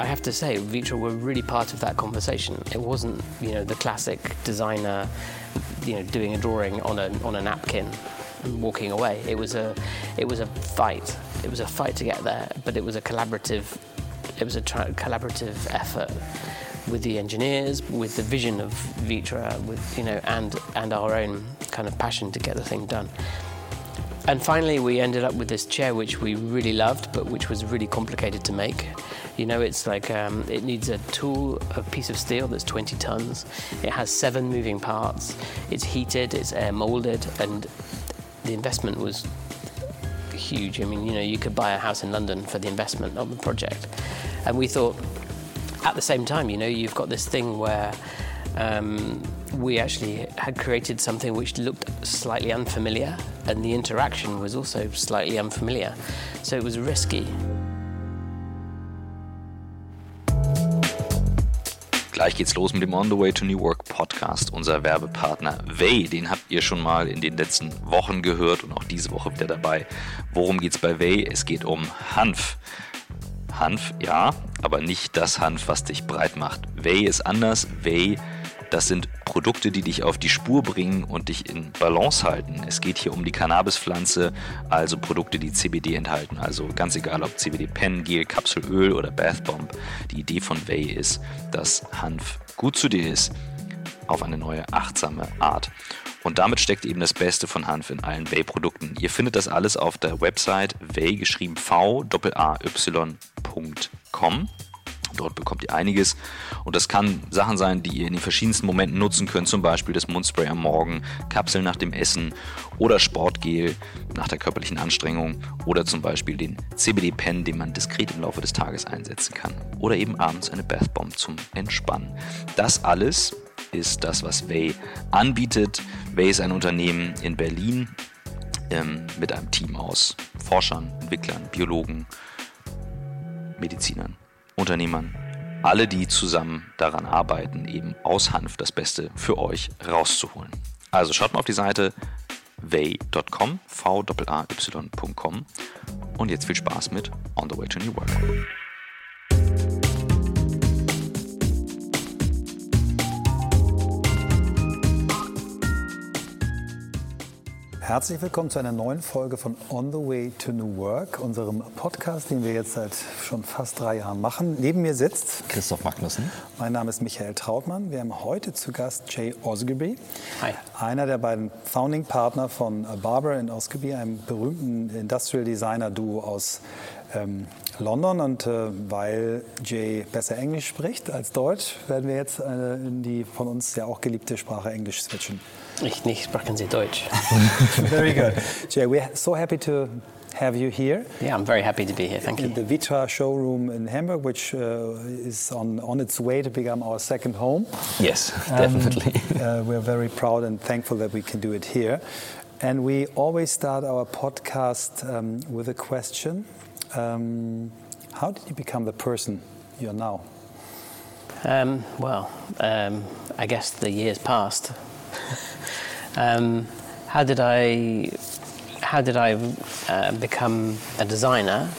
I have to say, Vitra were really part of that conversation. It wasn't, you know, the classic designer, you know, doing a drawing on a on a napkin and walking away. It was a it was a fight. It was a fight to get there, but it was a collaborative it was a collaborative effort with the engineers, with the vision of Vitra, with you know, and and our own kind of passion to get the thing done. And finally, we ended up with this chair which we really loved, but which was really complicated to make. You know, it's like um, it needs a tool, a piece of steel that's 20 tons. It has seven moving parts. It's heated, it's air molded, and the investment was huge. I mean, you know, you could buy a house in London for the investment of the project. And we thought, at the same time, you know, you've got this thing where um, we actually had created something which looked slightly unfamiliar, and the interaction was also slightly unfamiliar. So it was risky. Gleich geht's los mit dem On the Way to New Work Podcast. Unser Werbepartner Way, den habt ihr schon mal in den letzten Wochen gehört und auch diese Woche wieder dabei. Worum geht's bei Way? Es geht um Hanf. Hanf, ja, aber nicht das Hanf, was dich breit macht. Way ist anders. Way, das sind Produkte, die dich auf die Spur bringen und dich in Balance halten. Es geht hier um die Cannabispflanze, also Produkte, die CBD enthalten. Also ganz egal, ob CBD Pen, Gel, Kapselöl oder Bath Bomb. Die Idee von Way ist, dass Hanf gut zu dir ist, auf eine neue achtsame Art. Und damit steckt eben das Beste von Hanf in allen Way-Produkten. Ihr findet das alles auf der Website way geschrieben v a y.com. Dort bekommt ihr einiges. Und das kann Sachen sein, die ihr in den verschiedensten Momenten nutzen könnt. Zum Beispiel das Mundspray am Morgen, Kapseln nach dem Essen oder Sportgel nach der körperlichen Anstrengung oder zum Beispiel den CBD-Pen, den man diskret im Laufe des Tages einsetzen kann. Oder eben abends eine Bathbomb zum Entspannen. Das alles ist das, was Way anbietet. Way ist ein Unternehmen in Berlin ähm, mit einem Team aus Forschern, Entwicklern, Biologen, Medizinern, Unternehmern. Alle, die zusammen daran arbeiten, eben aus Hanf das Beste für euch rauszuholen. Also schaut mal auf die Seite way.com, v a y.com und jetzt viel Spaß mit On the Way to New Work. Herzlich willkommen zu einer neuen Folge von On the Way to New Work, unserem Podcast, den wir jetzt seit schon fast drei Jahren machen. Neben mir sitzt Christoph Magnussen. Mein Name ist Michael Trautmann. Wir haben heute zu Gast Jay Osgeby, Hi. einer der beiden Founding Partner von Barber Osgeby, einem berühmten Industrial Designer Duo aus ähm, London. Und äh, weil Jay besser Englisch spricht als Deutsch, werden wir jetzt äh, in die von uns ja auch geliebte Sprache Englisch switchen. Ich nicht sprechen Sie Deutsch. Very good. Jay, we're so happy to have you here. Yeah, I'm very happy to be here. Thank in you. the Vitra showroom in Hamburg, which uh, is on, on its way to become our second home. Yes, definitely. Uh, we're very proud and thankful that we can do it here. And we always start our podcast um, with a question um, How did you become the person you're now? Um, well, um, I guess the years passed. um, how did I? How did I uh, become a designer?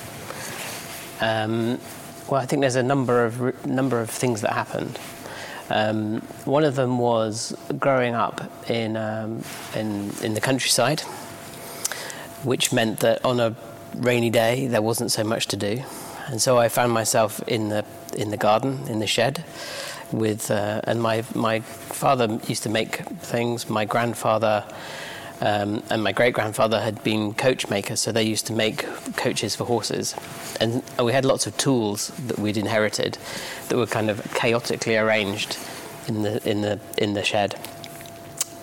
Um, well, I think there's a number of number of things that happened. Um, one of them was growing up in in in the countryside, which meant that on a rainy day there wasn't so much to do, and so I found myself in the in the garden in the shed with uh, and my my father used to make things. My grandfather. Um, and my great grandfather had been coach makers, so they used to make coaches for horses. And we had lots of tools that we'd inherited that were kind of chaotically arranged in the, in the, in the shed.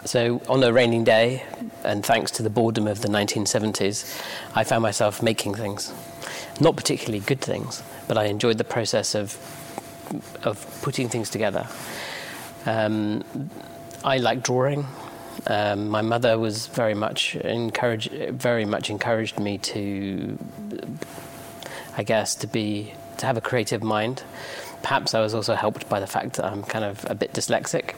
So on a raining day, and thanks to the boredom of the 1970s, I found myself making things. Not particularly good things, but I enjoyed the process of, of putting things together. Um, I like drawing. Um, my mother was very much encouraged, very much encouraged me to, I guess, to be to have a creative mind. Perhaps I was also helped by the fact that I'm kind of a bit dyslexic.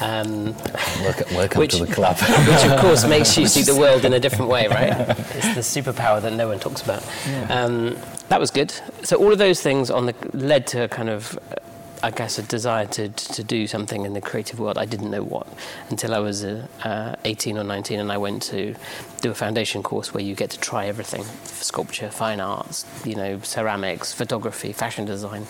Um, Welcome, welcome Which- to the club. which of course makes you see the world in a different way, right? It's the superpower that no one talks about. Um, that was good. So all of those things on the led to a kind of, uh, I guess, a desire to to do something in the creative world. I didn't know what until I was uh, uh, 18 or 19, and I went to do a foundation course where you get to try everything: sculpture, fine arts, you know, ceramics, photography, fashion design.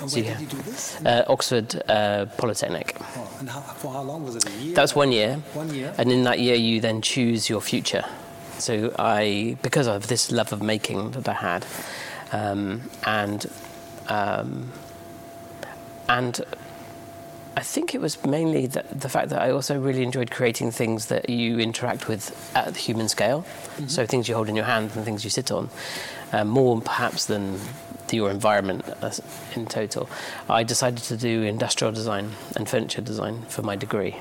And So where you did you do this? Uh, Oxford uh, Polytechnic. Oh, and how, for how long was it? A year? That's one year. One year. And in that year, you then choose your future. So I, because of this love of making that I had, um, and um, and I think it was mainly the, the fact that I also really enjoyed creating things that you interact with at the human scale. So things you hold in your hand and things you sit on, uh, more perhaps than your environment in total. I decided to do industrial design and furniture design for my degree.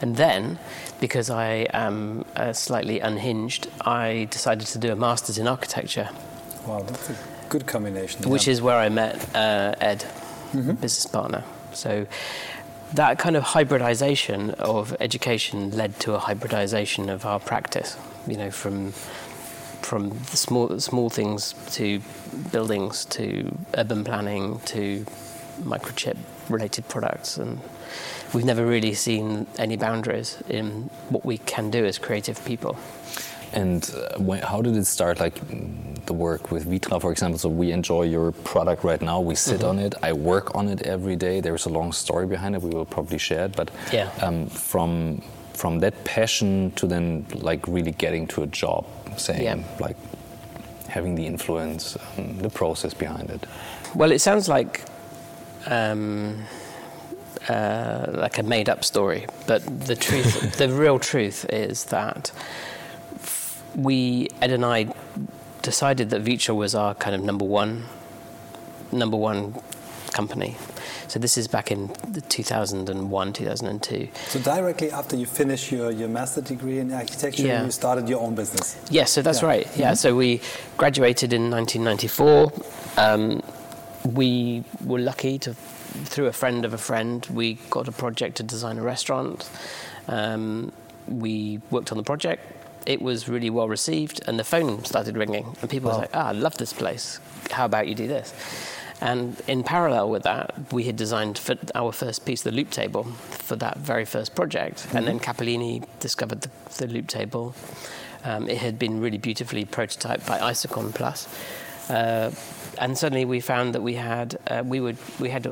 And then, because I am uh, slightly unhinged, I decided to do a master's in architecture, Wow, that's a good combination. which yeah. is where I met uh, Ed, Mm-hmm. business partner. So that kind of hybridization of education led to a hybridization of our practice. You know, from from small small things to buildings to urban planning to microchip related products and we've never really seen any boundaries in what we can do as creative people And uh, when, how did it start? Like mm, the work with Vitra, for example. So we enjoy your product right now. We sit Mm-hmm. on it. I work on it every day. There's a long story behind it. We will probably share it. But Yeah. um, from from that passion to then like really getting to a job, saying Yeah. like having the influence, um, the process behind it. Well, it sounds like um, uh, like a made-up story, but the truth, the real truth, is that we Ed and I decided that Vitra was our kind of number one, number one company. So this is back in the 2001, 2002. So directly after you finish your, your master degree in architecture, Yeah. you started your own business. Yes, so that's Yeah. right. Yeah, so we graduated in 1994. Um, we were lucky to, through a friend of a friend, we got a project to design a restaurant. Um, we worked on the project. It was really well received, and the phone started ringing, and people Wow. were like, "Ah, I love this place. How about you do this?" And in parallel with that, we had designed for our first piece, the loop table, for that very first project. And then Cappellini discovered the, the loop table. Um, it had been really beautifully prototyped by Isokon Plus. Uh, and suddenly we found that we had, uh, we, would, we had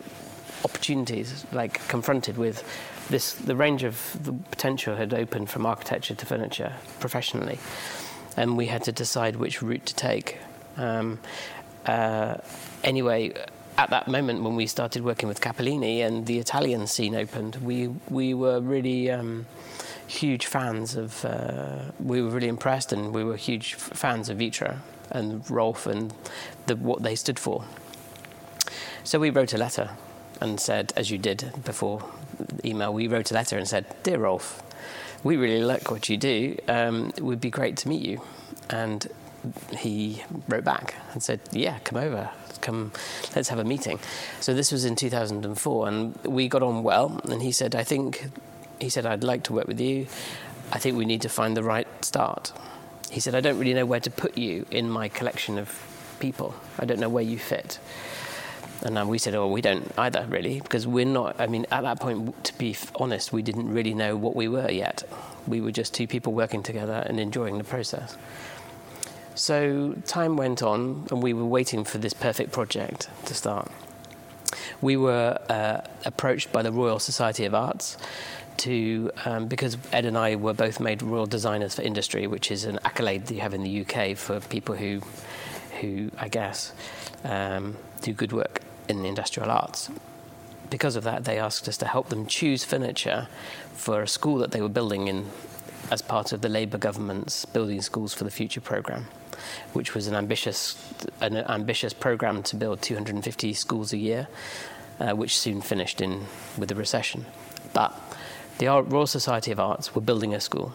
opportunities, like confronted with this, the range of the potential had opened from architecture to furniture professionally. And we had to decide which route to take. Um, uh, anyway, at that moment when we started working with Cappellini and the Italian scene opened, we we were really um, huge fans of. Uh, we were really impressed, and we were huge fans of Vitra and Rolf and the, what they stood for. So we wrote a letter and said, as you did before email, we wrote a letter and said, Dear Rolf, we really like what you do. Um, it would be great to meet you. And he wrote back and said, Yeah, come over. Come, let's have a meeting. So this was in 2004, and we got on well. And he said, I think, he said, I'd like to work with you. I think we need to find the right start. He said, I don't really know where to put you in my collection of people. I don't know where you fit. And um, we said, oh, we don't either, really, because we're not, I mean, at that point, to be honest, we didn't really know what we were yet. We were just two people working together and enjoying the process. So time went on, and we were waiting for this perfect project to start. We were uh, approached by the Royal Society of Arts to, um, because Ed and I were both made Royal Designers for Industry, which is an accolade that you have in the UK for people who, who I guess, um, do good work in the industrial arts. Because of that, they asked us to help them choose furniture for a school that they were building in as part of the Labour government's Building Schools for the Future programme, which was an ambitious, an ambitious programme to build 250 schools a year, uh, which soon finished in with the recession. But the Royal Society of Arts were building a school.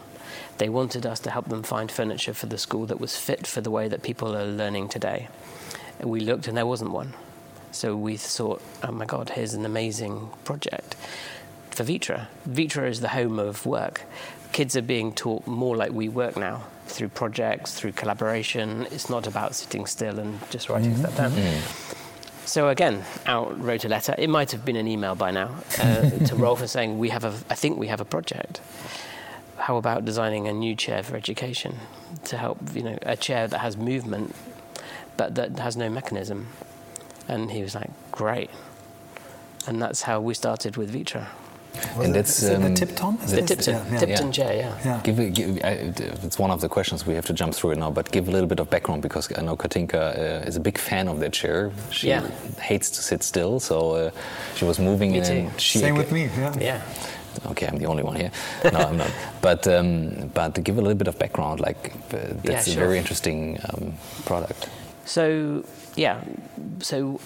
They wanted us to help them find furniture for the school that was fit for the way that people are learning today. We looked and there wasn't one. So we thought, oh my God, here's an amazing project for Vitra. Vitra is the home of work. kids are being taught more like we work now through projects, through collaboration. It's not about sitting still and just writing stuff down. So again, out wrote a letter. It might have been an email by now uh, to Rolf and saying, "We have a, I think we have a project. How about designing a new chair for education to help, you know, a chair that has movement, but that has no mechanism?" And he was like, "Great." And that's how we started with Vitra. Was And that's, um, the Tipton? Is The Tipton, yeah, yeah. Tipton Yeah. chair, yeah. Yeah. Give, it- give, I, it's one of the questions we have to jump through it now, but give a little bit of background because I know Katinka uh, is a big fan of that chair. She Yeah. hates to sit still, so uh, she was moving Me in. too. She Same with me. Yeah. Yeah. Okay, I'm the only one here. No, I'm not. But um, but to give a little bit of background, like uh, that's Yeah, a very interesting um, product. So yeah, so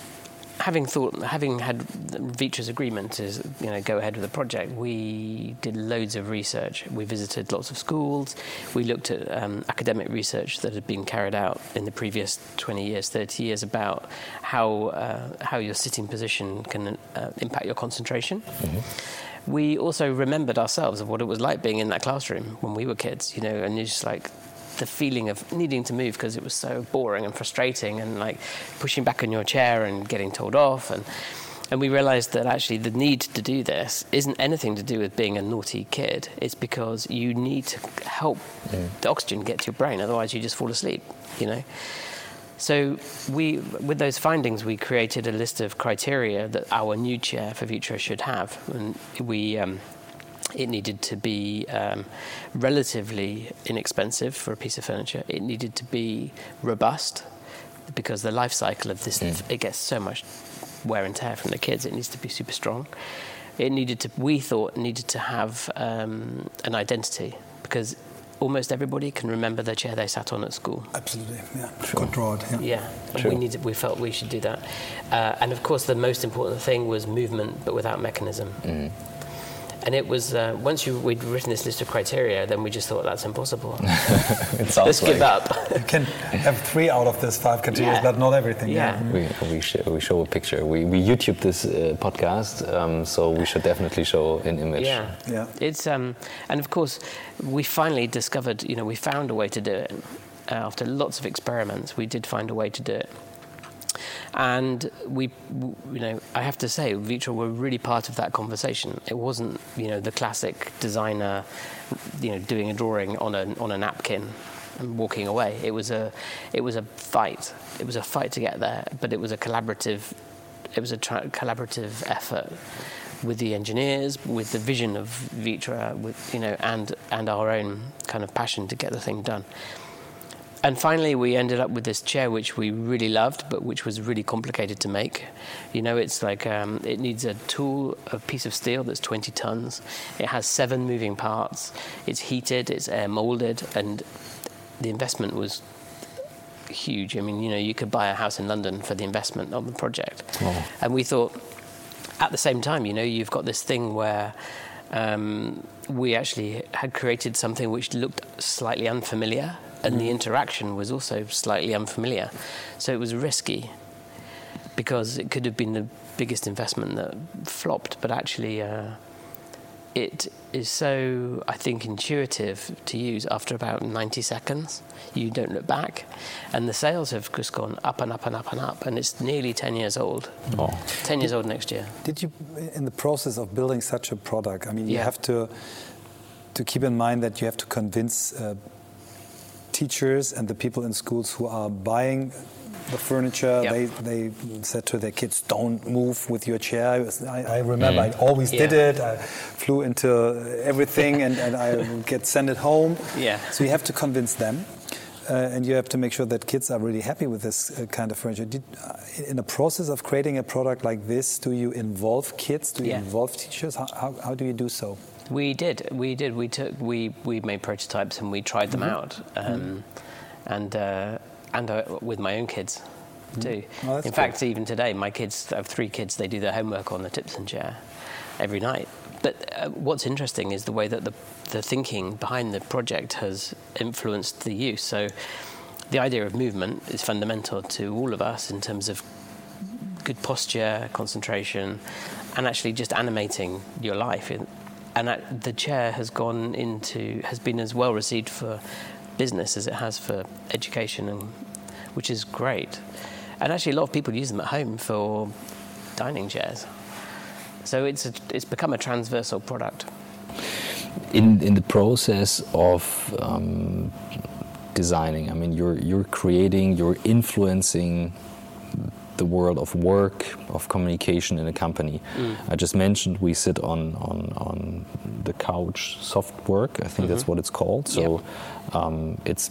having thought, having had Vitra's agreement to you know go ahead with the project, we did loads of research. We visited lots of schools. We looked at um, academic research that had been carried out in the previous 20 years, 30 years about how uh, how your sitting position can uh, impact your concentration. We also remembered ourselves of what it was like being in that classroom when we were kids, you know, and it's just like the feeling of needing to move because it was so boring and frustrating and like pushing back on your chair and getting told off. And and we realized that actually the need to do this isn't anything to do with being a naughty kid. It's because you need to help the oxygen get to your brain otherwise you just fall asleep you know? So we, with those findings, we created a list of criteria that our new chair for Vitra should have, and we. Um, it needed to be um, relatively inexpensive for a piece of furniture. It needed to be robust because the life cycle of this it gets so much wear and tear from the kids. It needs to be super strong. It needed to. We thought needed to have um, an identity because almost everybody can remember the chair they sat on at school. Absolutely. Yeah. Could draw it. Yeah. Yeah, Sure. we needed. We felt we should do that, uh, and of course, the most important thing was movement, but without mechanism. And it was uh, once you, we'd written this list of criteria, then we just thought that's impossible. It sounds Let's like give up. You can have three out of this five criteria, Yeah. but not everything. Yeah. We, we, sh- we show a picture. We, we YouTube this uh, podcast, um, so we should definitely show an image. Yeah, Yeah. It's um, and of course, we finally discovered. You know, we found a way to do it. Uh, after lots of experiments, we did find a way to do it. And we, you know, I have to say, Vitra were really part of that conversation. It wasn't, you know, the classic designer, you know, doing a drawing on a on a napkin and walking away. It was a, it was a fight. It was a fight to get there, but it was a collaborative it was a tra- collaborative effort with the engineers, with the vision of Vitra, with you know, and and our own kind of passion to get the thing done. And finally, we ended up with this chair, which we really loved, but which was really complicated to make. You know, it's like um, it needs a tool, a piece of steel that's 20 tons. It has seven moving parts. It's heated, it's air molded, and the investment was huge. I mean, you know, you could buy a house in London for the investment of the project. And we thought, at the same time, you know, you've got this thing where um, we actually had created something which looked slightly unfamiliar, and the interaction was also slightly unfamiliar. So it was risky because it could have been the biggest investment that flopped, but actually. Uh, it is so, I think, intuitive to use after about 90 seconds. You don't look back. And the sales have just gone up and up and up and up. And it's nearly 10 years old. Oh. 10 years old next year. Did you, in the process of building such a product, I mean, you Yeah. have to to keep in mind that you have to convince uh, teachers and the people in schools who are buying the furniture. Yep. They they said to their kids, "Don't move with your chair." I, I remember I always did it. I flew into everything, and, and I would get sent it home. Yeah. So you have to convince them. Uh, and you have to make sure that kids are really happy with this uh, kind of furniture. Did, uh, in the process of creating a product like this, do you involve kids? Do you Yeah. involve teachers? How, how, how do you do so? We did. We did. We took. We we made prototypes and we tried them out, um, and uh, and uh, with my own kids too. Oh, In cool. fact, even today, my kids. I have three kids. They do their homework on the Tipton chair every night. But uh, what's interesting is the way that the the thinking behind the project has influenced the use. So, the idea of movement is fundamental to all of us in terms of good posture, concentration, and actually just animating your life. In, and that, the chair has gone into has been as well received for business as it has for education, and which is great. And actually, a lot of people use them at home for dining chairs. So it's a, it's become a transversal product. In in the process of um, designing, I mean, you're you're creating, you're influencing the world of work, of communication in a company. Mm. I just mentioned we sit on, on, on the couch soft work, I think mm-hmm. that's what it's called. So yep. um, it's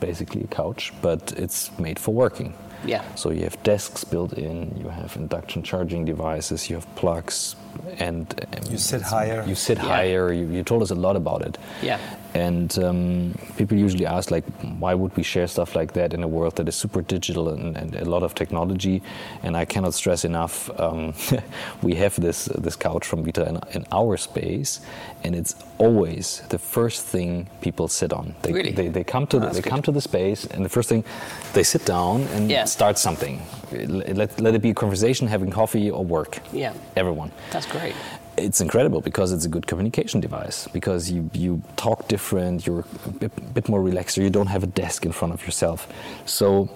basically a couch, but it's made for working. Yeah. So you have desks built in, you have induction charging devices, you have plugs, and um, you sit higher. You sit yeah. higher. You, you, told us a lot about it. Yeah. And um, people usually ask, like, why would we share stuff like that in a world that is super digital and, and a lot of technology? And I cannot stress enough, um, we have this this couch from Vitra in, in, our space, and it's always the first thing people sit on. They, really? They, they come to oh, the, they good. come to the space, and the first thing they sit down and yeah. start something. Let, let it be a conversation, having coffee, or work. Yeah. Everyone. That's great it's incredible because it's a good communication device because you, you talk different you're a bit, bit, more relaxed or you don't have a desk in front of yourself so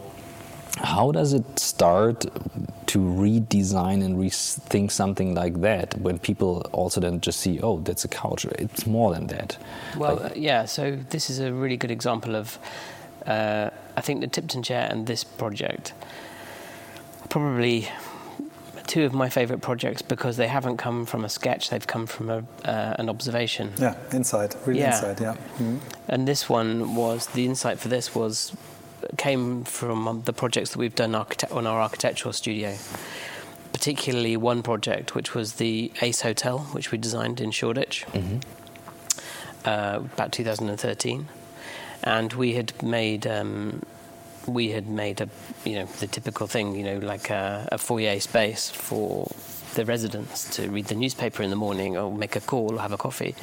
how does it start to redesign and rethink something like that when people also then just see oh that's a couch it's more than that well like, uh, yeah so this is a really good example of uh, i think the tipton chair and this project probably two of my favourite projects because they haven't come from a sketch; they've come from a, uh, an observation. Yeah, insight, really yeah. insight. Yeah. Mm-hmm. And this one was the insight for this was came from the projects that we've done architect- on our architectural studio. Particularly one project, which was the Ace Hotel, which we designed in Shoreditch, mm-hmm. uh, about 2013, and we had made. Um, we had made a, you know, the typical thing, you know, like a, a foyer space for the residents to read the newspaper in the morning or make a call or have a coffee.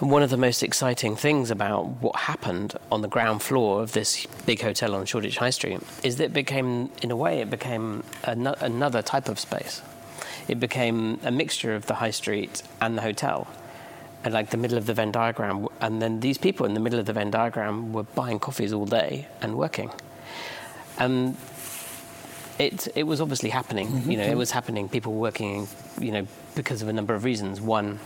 And one of the most exciting things about what happened on the ground floor of this big hotel on Shoreditch High Street is that it became, in a way, it became an- another type of space. It became a mixture of the high street and the hotel like the middle of the Venn diagram, and then these people in the middle of the Venn diagram were buying coffees all day and working. And it it was obviously happening. Mm-hmm. You know, it was happening. People working, you know, because of a number of reasons. One,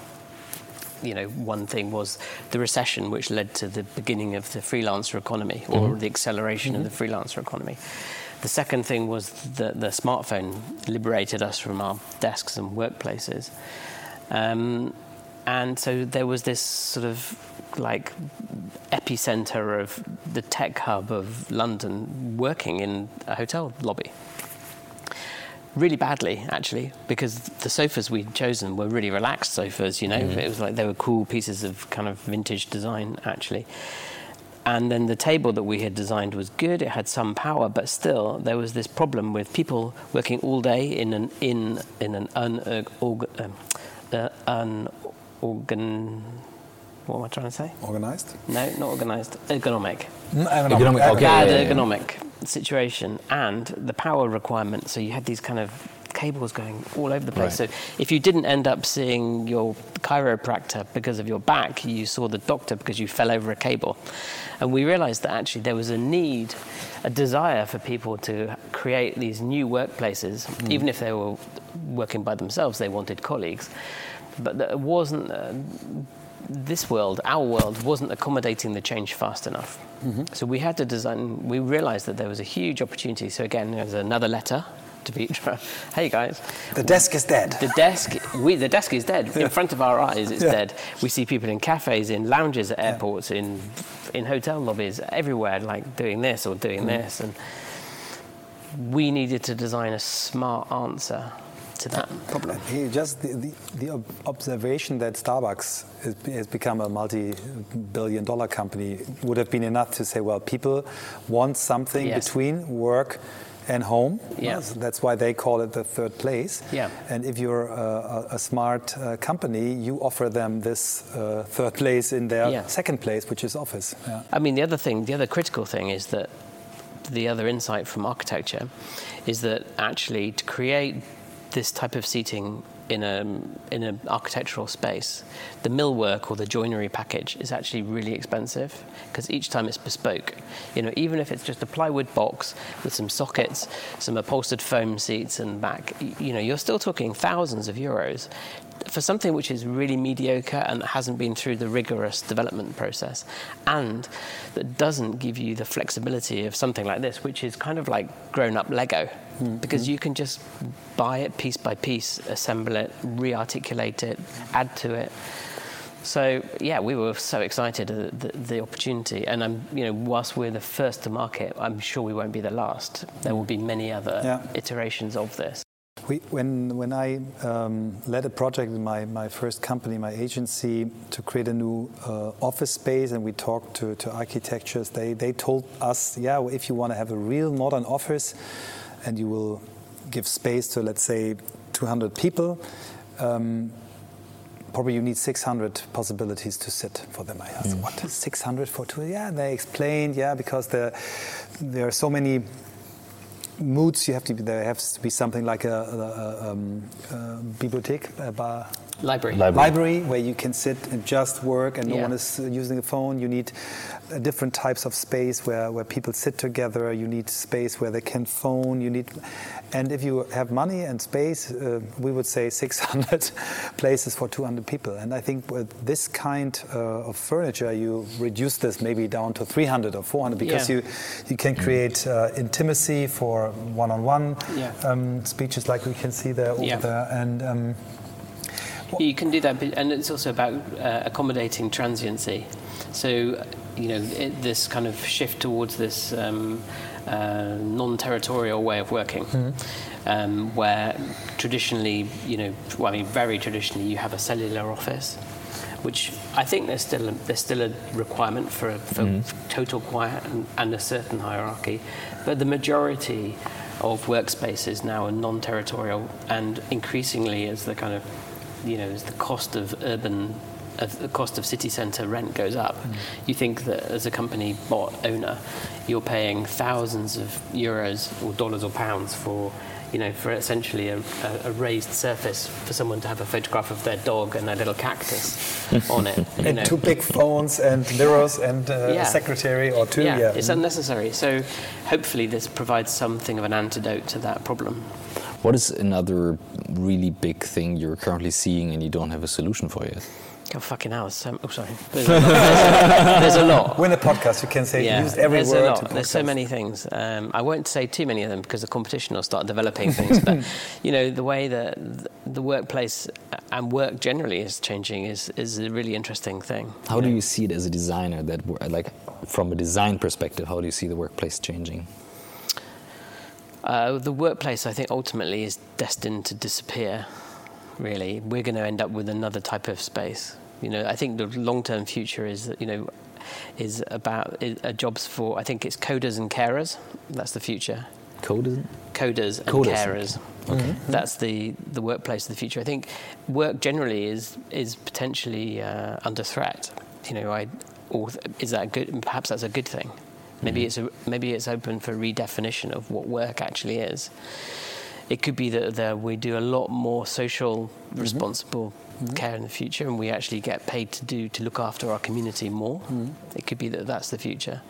you know, one thing was the recession, which led to the beginning of the freelancer economy or mm-hmm. the acceleration mm-hmm. of the freelancer economy. The second thing was that the smartphone liberated us from our desks and workplaces. Um, and so there was this sort of like epicenter of the tech hub of London working in a hotel lobby. Really badly, actually, because the sofas we'd chosen were really relaxed sofas, you know. Mm-hmm. It was like they were cool pieces of kind of vintage design, actually. And then the table that we had designed was good, it had some power, but still there was this problem with people working all day in an, in, in an un, uh, um, uh, un organ. What am I trying to say? Organized? No, not organized. Ergonomic. Mm, ergonomic. Okay. Bad ergonomic situation and the power requirement. So you had these kind of cables going all over the place. Right. So if you didn't end up seeing your chiropractor because of your back, you saw the doctor because you fell over a cable. And we realized that actually there was a need, a desire for people to create these new workplaces, mm. even if they were working by themselves, they wanted colleagues but it wasn't. Uh, this world, our world, wasn't accommodating the change fast enough. Mm-hmm. So we had to design. We realised that there was a huge opportunity. So again, there's another letter to Vitra. hey guys, the desk is dead. The desk, we, the desk is dead in front of our eyes. It's yeah. dead. We see people in cafes, in lounges at airports, yeah. in in hotel lobbies, everywhere, like doing this or doing mm. this, and we needed to design a smart answer to that problem. Just the, the, the observation that Starbucks has become a multi-billion dollar company would have been enough to say, well, people want something yes. between work and home. Yeah. That's why they call it the third place. Yeah. And if you're a, a smart uh, company, you offer them this uh, third place in their yeah. second place, which is office. Yeah. I mean, the other thing, the other critical thing is that the other insight from architecture is that actually to create this type of seating in a in an architectural space, the millwork or the joinery package is actually really expensive because each time it's bespoke. You know, even if it's just a plywood box with some sockets, some upholstered foam seats and back, you know, you're still talking thousands of euros for something which is really mediocre and hasn't been through the rigorous development process, and that doesn't give you the flexibility of something like this, which is kind of like grown up Lego, mm-hmm. because you can just buy it piece by piece, assemble it, re articulate it, add to it. So yeah, we were so excited at the, the, opportunity, and I'm, you know, whilst we're the first to market, I'm sure we won't be the last. There will be many other yeah. iterations of this. We, when, when I um, led a project in my, my first company, my agency, to create a new uh, office space, and we talked to, to architectures, they, they told us, yeah, if you want to have a real modern office and you will give space to, let's say, 200 people, um, probably you need 600 possibilities to sit for them. I asked, mm. what, 600 for two? Yeah, they explained, yeah, because there, there are so many moods you have to be there has to be something like a, a, a, um, a bibliothek a bar library. library. library where you can sit and just work and no yeah. one is using the phone you need uh, different types of space where, where people sit together you need space where they can phone you need and if you have money and space uh, we would say 600 places for 200 people and i think with this kind uh, of furniture you reduce this maybe down to 300 or 400 because yeah. you you can create uh, intimacy for one-on-one um, speeches like we can see there over yeah. there and um, you can do that, and it's also about uh, accommodating transiency. So, you know, it, this kind of shift towards this um, uh, non-territorial way of working, mm-hmm. um, where traditionally, you know, well, I mean, very traditionally, you have a cellular office, which I think there's still a, there's still a requirement for, for mm-hmm. total quiet and, and a certain hierarchy, but the majority of workspaces now are non-territorial, and increasingly as the kind of you know, as the cost of urban of the cost of city centre rent goes up, mm. you think that as a company bot owner, you're paying thousands of euros or dollars or pounds for you know, for essentially a, a, raised surface for someone to have a photograph of their dog and a little cactus on it. and know. two big phones and mirrors and uh, yeah. a secretary or two. Yeah, yeah, it's unnecessary. So hopefully this provides something of an antidote to that problem. What is another really big thing you're currently seeing and you don't have a solution for yet? Oh, fucking hell. So, oh, sorry. There's, there's, a lot. When a podcast, you can say, yeah, use every there's word. A lot. There's so many things. Um, I won't say too many of them because the competition will start developing things. but, you know, the way that the workplace and work generally is changing is, is a really interesting thing. How do know? you see it as a designer? That, like, from a design perspective, how do you see the workplace changing? Uh, the workplace, I think, ultimately is destined to disappear. Really, we're going to end up with another type of space. You know, I think the long-term future is, you know, is about is, uh, jobs for. I think it's coders and carers. That's the future. Coders. Coders and coders. carers. Okay. Mm-hmm. That's the the workplace of the future. I think work generally is is potentially uh, under threat. You know, I or is that good? Perhaps that's a good thing. Maybe mm. it's a, maybe it's open for redefinition of what work actually is. It could be that, that we do a lot more social, mm-hmm. responsible mm-hmm. care in the future, and we actually get paid to do to look after our community more. Mm-hmm. It could be that that's the future.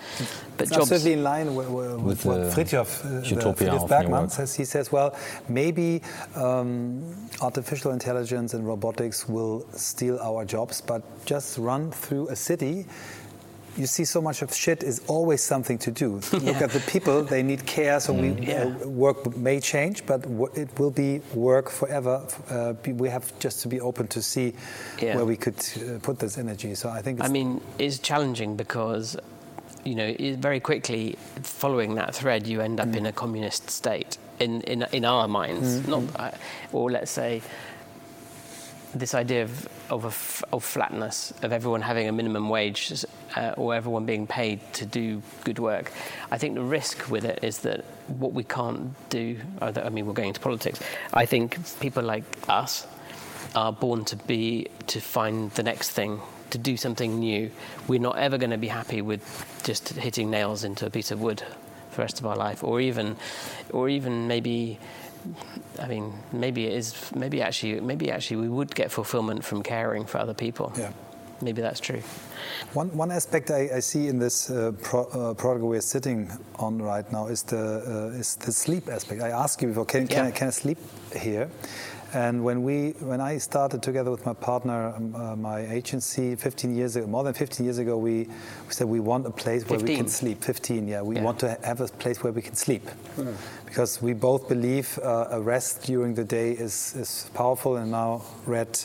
But it's jobs absolutely in line with, with, with what Frithjof, uh, Frithjof Bergmann says. He says, well, maybe um, artificial intelligence and robotics will steal our jobs, but just run through a city you see so much of shit is always something to do. Yeah. Look at the people; they need care. So mm. we yeah. uh, work may change, but it will be work forever. Uh, we have just to be open to see yeah. where we could uh, put this energy. So I think. I mean, it's challenging because. You know, very quickly following that thread, you end up mm. in a communist state in in, in our minds. Mm. Not, uh, or let's say, this idea of, of, of flatness, of everyone having a minimum wage uh, or everyone being paid to do good work, I think the risk with it is that what we can't do, I mean, we're going into politics, I think people like us are born to be, to find the next thing, to do something new. We're not ever going to be happy with just hitting nails into a piece of wood for the rest of our life, or even, or even maybe I mean, maybe it is. Maybe actually, maybe actually, we would get fulfillment from caring for other people. Yeah. Maybe that's true. One, one aspect I, I see in this uh, pro, uh, product we're sitting on right now is the uh, is the sleep aspect. I asked you before, can, can, I, can I sleep here? And when we when I started together with my partner, um, uh, my agency, 15 years ago, more than 15 years ago, we, we said we want a place where we can sleep. 15, yeah. We Yeah. want to have a place where we can sleep, because we both believe uh, a rest during the day is is powerful. And now read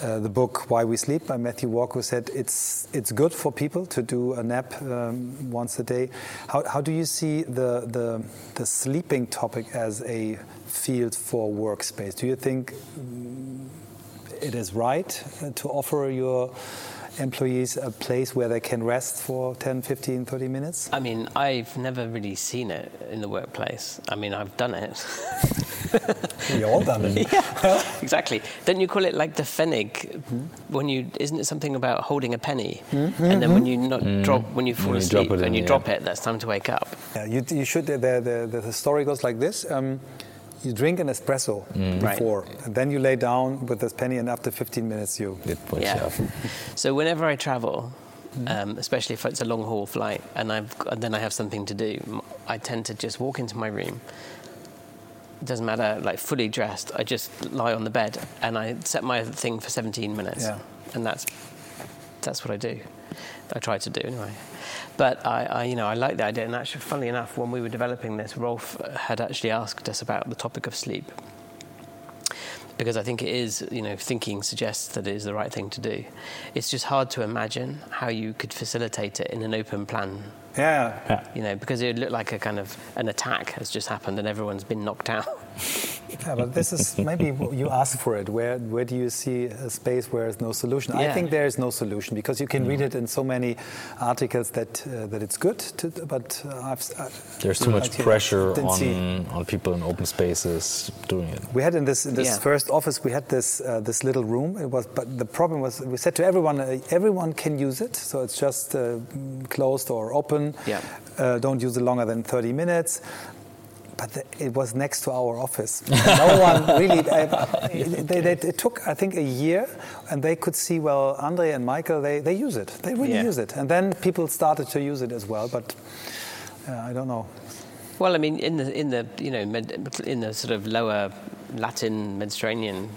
uh, the book Why We Sleep by Matthew Walker who said it's it's good for people to do a nap um, once a day. How, how do you see the, the the sleeping topic as a field for workspace? Do you think mm, it is right to offer your employees a place where they can rest for 10, 15, 30 minutes? I mean, I've never really seen it in the workplace. I mean, I've done it. We all done it. yeah, exactly. Don't you call it like the pfennig? When you isn't it something about holding a penny, and then when you not drop when you fall When you asleep drop it and in, you yeah. drop it, that's time to wake up. Yeah, you, you should. The, the, the, the story goes like this: um, you drink an espresso Right. before, and then you lay down with this penny, and after 15 minutes, you. It wakes you Yeah. So whenever I travel, um, especially if it's a long haul flight, and I've and then I have something to do, I tend to just walk into my room. It doesn't matter, like fully dressed. I just lie on the bed and I set my thing for 17 minutes, Yeah. and that's that's what I do. I try to do anyway. But I, I, you know, I like the idea. And actually, funnily enough, when we were developing this, Rolf had actually asked us about the topic of sleep because I think it is, you know, thinking suggests that it is the right thing to do. It's just hard to imagine how you could facilitate it in an open plan, Yeah. you know, because it would look like a kind of an attack has just happened and everyone's been knocked out. Yeah, but this is maybe you ask for it. Where where do you see a space where there's no solution? I think there is no solution because you can read it in so many articles that uh, that it's good. To, but uh, I've, I, There's too much pressure didn't see. on, on people in open spaces doing it. We had in this in this Yeah. first office we had this uh, this little room. It was, but the problem was we said to everyone, uh, everyone can use it, so it's just uh, closed or open. Yeah. Uh, don't use it longer than 30 minutes. But the, it was next to our office. no one really. Uh, they, they, it took, I think, a year, and they could see. Well, Andre and Michael, they, they use it. They really Yeah. use it, and then people started to use it as well. But uh, I don't know. Well, I mean, in the in the you know med, in the sort of lower Latin Mediterranean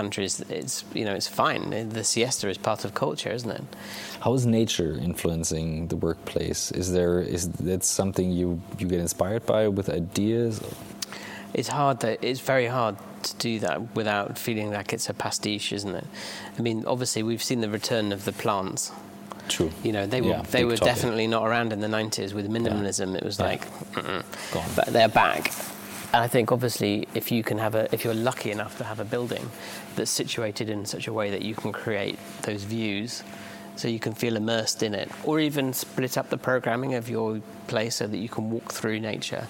countries, it's you know it's fine. The siesta is part of culture, isn't it? How is nature influencing the workplace? Is there is that something you you get inspired by with ideas? It's hard. That it's very hard to do that without feeling like it's a pastiche, isn't it? I mean, obviously, we've seen the return of the plants. True. You know, they were Yeah, they were topic. definitely not around in the '90s with minimalism. It was Yeah. like, mm-mm. Gone. but they're back. And I think obviously, if you can have a, if you're lucky enough to have a building that's situated in such a way that you can create those views, so you can feel immersed in it, or even split up the programming of your place so that you can walk through nature,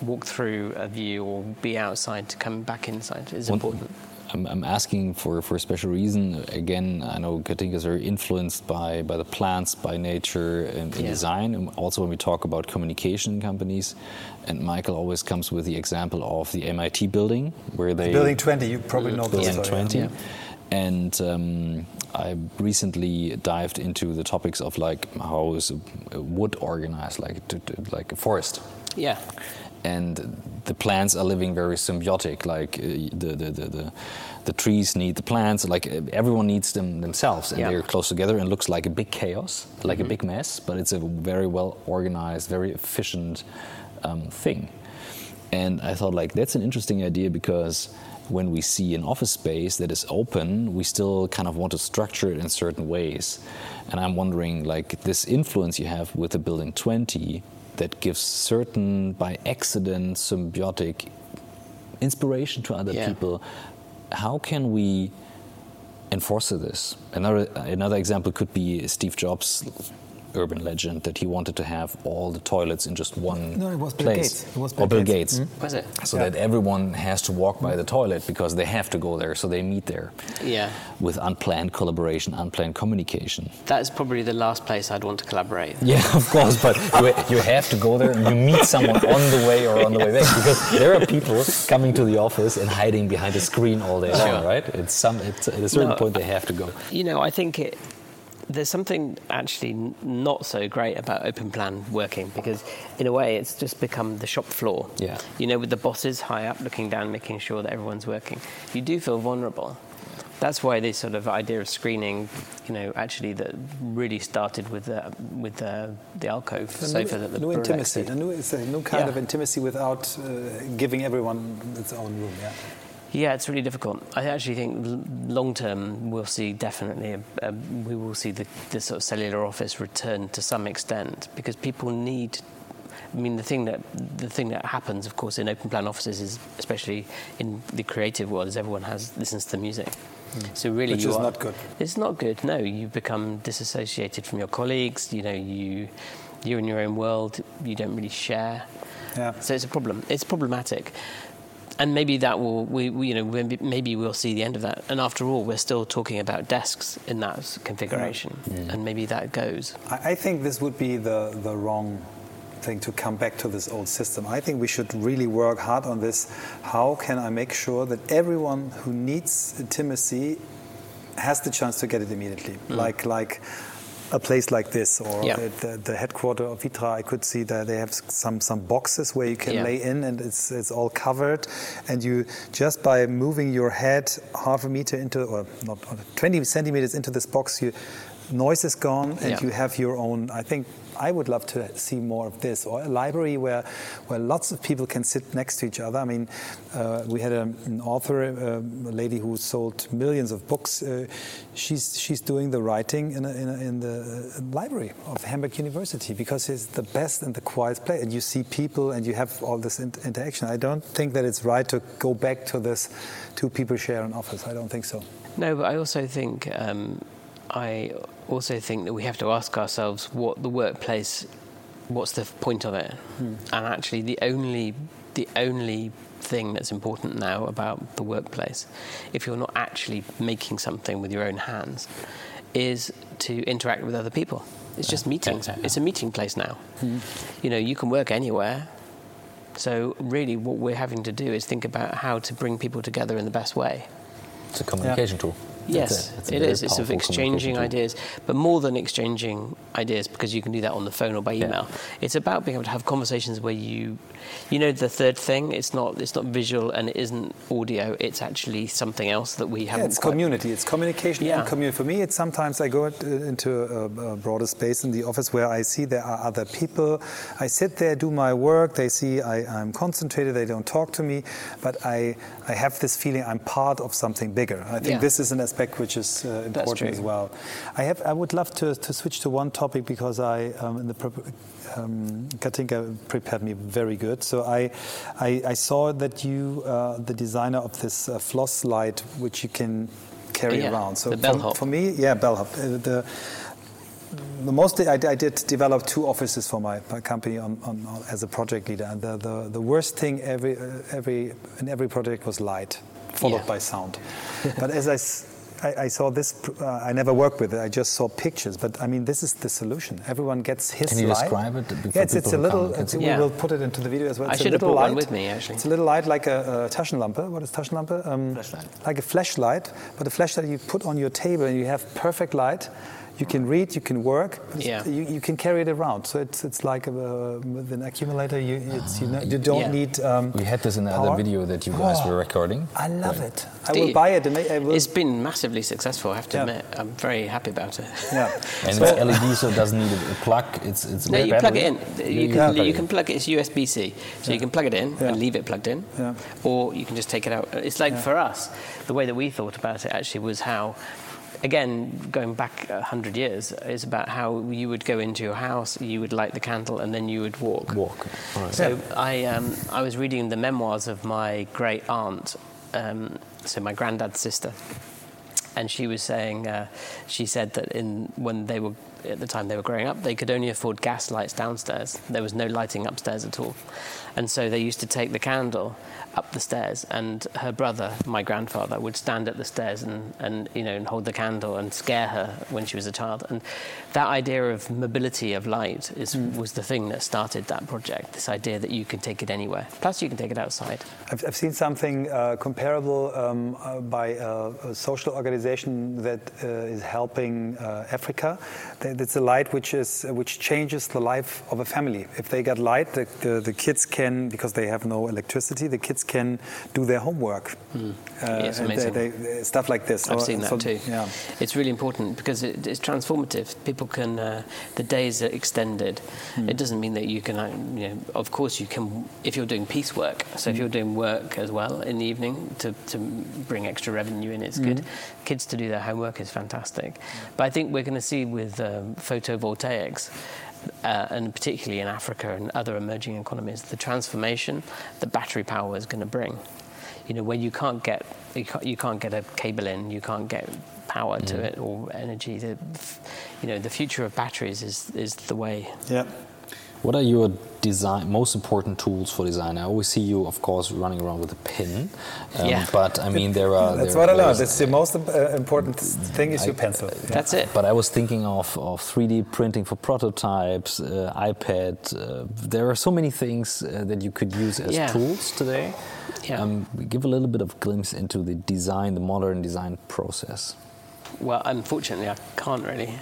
walk through a view, or be outside to come back inside is important. I'm, I'm asking for, for a special reason. Again, I know Katinka is very influenced by, by the plants, by nature, and, Yeah. design. And also, when we talk about communication companies, and Michael always comes with the example of the MIT building, where they Building 20, you probably know the Building 20. Yeah. And um, I recently dived into the topics of like how is wood organized, like to, to- like a forest Yeah, and the plants are living very symbiotic. Like uh, the, the, the, the, the trees need the plants. Like uh, everyone needs them themselves, and Yeah. they're close together. And looks like a big chaos, like a big mess, but it's a very well organized, very efficient um, thing. And I thought like that's an interesting idea because when we see an office space that is open, we still kind of want to structure it in certain ways. And I'm wondering like this influence you have with the building 20 that gives certain by accident symbiotic inspiration to other Yeah. people. How can we enforce this? Another another example could be Steve Jobs urban legend that he wanted to have all the toilets in just one No, it was Bill place. Gates. It was or Bill Bill Gates. Gates. Mm-hmm. Was it? So Yeah. that everyone has to walk by the toilet because they have to go there, so they meet there Yeah. with unplanned collaboration, unplanned communication. That's probably the last place I'd want to collaborate. Yeah, of course, but you, you have to go there and you meet someone on the way or on the way back because there are people coming to the office and hiding behind a screen all day long, Sure. right? It's some, it's, at a certain No. point they have to go. You know, I think it, there's something actually not so great about open plan working because, in a way, it's just become the shop floor. Yeah. You know, with the bosses high up looking down, making sure that everyone's working. You do feel vulnerable. That's why this sort of idea of screening, you know, actually that really started with the, with the, the alcove A sofa new, that the new intimacy, did. a new, it's a new kind Yeah. of intimacy without uh, giving everyone its own room. Yeah. Yeah, it's really difficult. I actually think long term we'll see definitely a, a, we will see the, the sort of cellular office return to some extent because people need. I mean, the thing that the thing that happens, of course, in open plan offices is, especially in the creative world, is everyone has listens to the music. Hmm. So really. Which you is are- not good. It's not good. No, you become disassociated from your colleagues. You know, you you're in your own world. You don't really share. Yeah. So it's a problem. It's problematic. And maybe that will, we, we, you know, maybe, maybe we'll see the end of that. And after all, we're still talking about desks in that s- configuration, and maybe that goes. I, I think this would be the, the wrong thing to come back to this old system. I think we should really work hard on this. How can I make sure that everyone who needs intimacy has the chance to get it immediately? Mm. Like, like a place like this or Yeah. the, the headquarter of Vitra, I could see that they have some, some boxes where you can Yeah. lay in and it's, it's all covered. And you just by moving your head half a meter into, or not, 20 centimeters into this box, you noise is gone and Yeah. you have your own. I think I would love to see more of this, or a library where where lots of people can sit next to each other. I mean, uh, we had a, an author, uh, a lady who sold millions of books. Uh, she's she's doing the writing in, a, in, a, in the uh, library of Hamburg University because it's the best and the quiet place, and you see people and you have all this in- interaction. I don't think that it's right to go back to this two people share an office. I don't think so. No, but I also think um, I also think that we have to ask ourselves what the workplace, what's the point of it, hmm. and actually the only the only thing that's important now about the workplace, if you're not actually making something with your own hands, is to interact with other people. It's just meetings. It's a meeting place now. Hmm. You know, you can work anywhere. So really, what we're having to do is think about how to bring people together in the best way. It's a communication tool. Yes, It's a- it's a it very is. It's of exchanging ideas, but more than exchanging ideas, because you can do that on the phone or by Yeah. email. It's about being able to have conversations where you, you know, the third thing. It's not. It's not visual and it isn't audio. It's actually something else that we haven't. it's quite- community. It's communication Yeah. and community. For me, it's sometimes I go uh, into a, a broader space in the office where I see there are other people. I sit there, do my work. They see I, I'm concentrated. They don't talk to me, but I I have this feeling I'm part of something bigger. I think Yeah. this is an aspect which is uh, important as well. I have. I would love to, to switch to one topic because I um, in the. Um, Katinka prepared me very good. So I, I, I saw that you, uh, the designer of this uh, Flos light, which you can carry Yeah, around. So the for- bellhop. For, me, yeah, bellhop. Uh, the, the mostly I, I did develop two offices for my, my company on, on, on, as a project leader, and the, the, the worst thing every, uh, every in every project was light, followed Yeah. by sound. but as I, I- I saw this, uh, I never worked with it. I just saw pictures. But I mean, this is the solution. Everyone gets his Can you light. describe it before Yeah, it's, it's a little. It's, see? We will put it into the video as well. I It's a should have little brought one light. with me, actually. It's a little light like a, a Taschenlampe. What is Taschenlampe? Um, Flashlight. Like a flashlight, but a flashlight you put on your table and you have perfect light. You can read, you can work, Yeah. you, you can carry it around. So it's it's like a, with an accumulator. You it's, you, know, you don't Yeah. need. Um, We had this in the power. other video that you guys Oh, were recording. I love Right. it. I Do will you? buy it. and I will, It's been massively successful. I have to Yeah. admit. I'm very happy about it. yeah. And So- it's LED, so it doesn't need a plug. It's it's No, very you plug it in. You, can can, plug you it can in. plug it. It's USB-C, so you can plug it in Yeah. and leave it plugged in, Yeah. or you can just take it out. It's like for us, the way that we thought about it actually was how, again, going back a hundred years, is about how you would go into your house, you would light the candle, and then you would walk. Walk. Right. So I, um, I was reading the memoirs of my great aunt, um, so my granddad's sister, and she was saying, uh, she said that in when they were at the time they were growing up, they could only afford gas lights downstairs. There was no lighting upstairs at all. And so they used to take the candle up the stairs, and her brother, my grandfather, would stand at the stairs and, and you know and hold the candle and scare her when she was a child. And that idea of mobility of light is, mm. was the thing that started that project. This idea that you can take it anywhere. Plus, you can take it outside. I've, I've seen something uh, comparable um, uh, by a, a, social organization that uh, is helping uh, Africa. It's a light which is which changes the life of a family. If they get light, the, the, the kids can because they have no electricity. The kids can do their homework. Mm. Uh, it's amazing. They, they, stuff like this. I've seen that so, too. Yeah. It's really important because it, it's transformative. People can, uh, the days are extended. Mm. It doesn't mean that you can, uh, you know, of course you can, if you're doing piecework, so mm. if hmm. you're doing work as well in the evening to, to bring extra revenue in, it's good. Hmm. Kids to do their homework is fantastic. But I think we're going to see with um, photovoltaics, uh, and particularly in Africa and other emerging economies, the transformation that battery power is going to bring. You know, where you can't get you can't, you can't get a cable in, you can't get power mm. to it or energy. The, you know, the future of batteries is is the way. Yeah. What are your design most important tools for design? I always see you, of course, running around with a pin. Um, yeah. But I mean, there are. That's there, what I learned. That's the most uh, important thing is I, your pencil. Yeah. That's it. But I was thinking of, of 3D printing for prototypes, uh, iPad. Uh, there are so many things uh, that you could use as yeah. tools today. Yeah. Um, give a little bit of glimpse into the design, the modern design process. Well, unfortunately, I can't really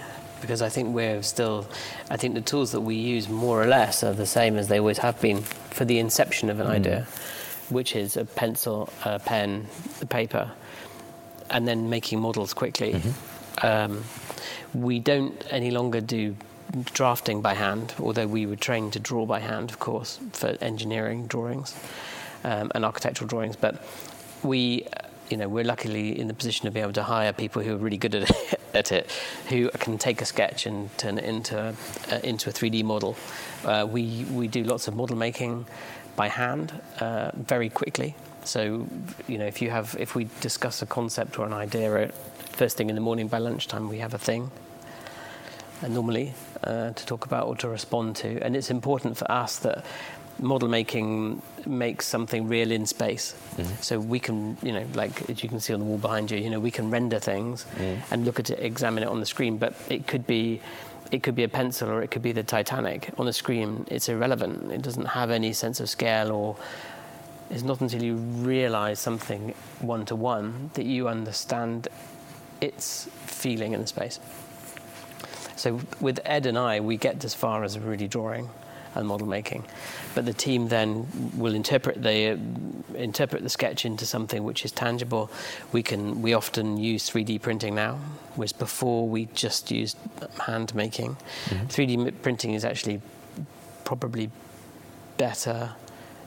because I think we're still, I think the tools that we use more or less are the same as they always have been for the inception of an mm. idea, which is a pencil, a pen, a paper, and then making models quickly. Mm-hmm. Um, we don't any longer do drafting by hand, although we were trained to draw by hand, of course, for engineering drawings um, and architectural drawings. But we you know, we're luckily in the position to be able to hire people who are really good at it, at it who can take a sketch and turn it into, uh, into a 3D model. Uh, we, we do lots of model making by hand uh, very quickly. So, you know, if you have, if we discuss a concept or an idea first thing in the morning by lunchtime, we have a thing. Uh, normally, uh, to talk about or to respond to, and it's important for us that model making makes something real in space. Mm. So we can, you know, like as you can see on the wall behind you, you know, we can render things mm. and look at it, examine it on the screen. But it could be, it could be a pencil or it could be the Titanic on the screen. It's irrelevant. It doesn't have any sense of scale or. It's not until you realise something one to one that you understand its feeling in the space. So with Ed and I, we get as far as really drawing and model making. But the team then will interpret the interpret the sketch into something which is tangible. We can we often use 3D printing now, whereas before we just used hand making. Mm-hmm. 3D printing is actually probably better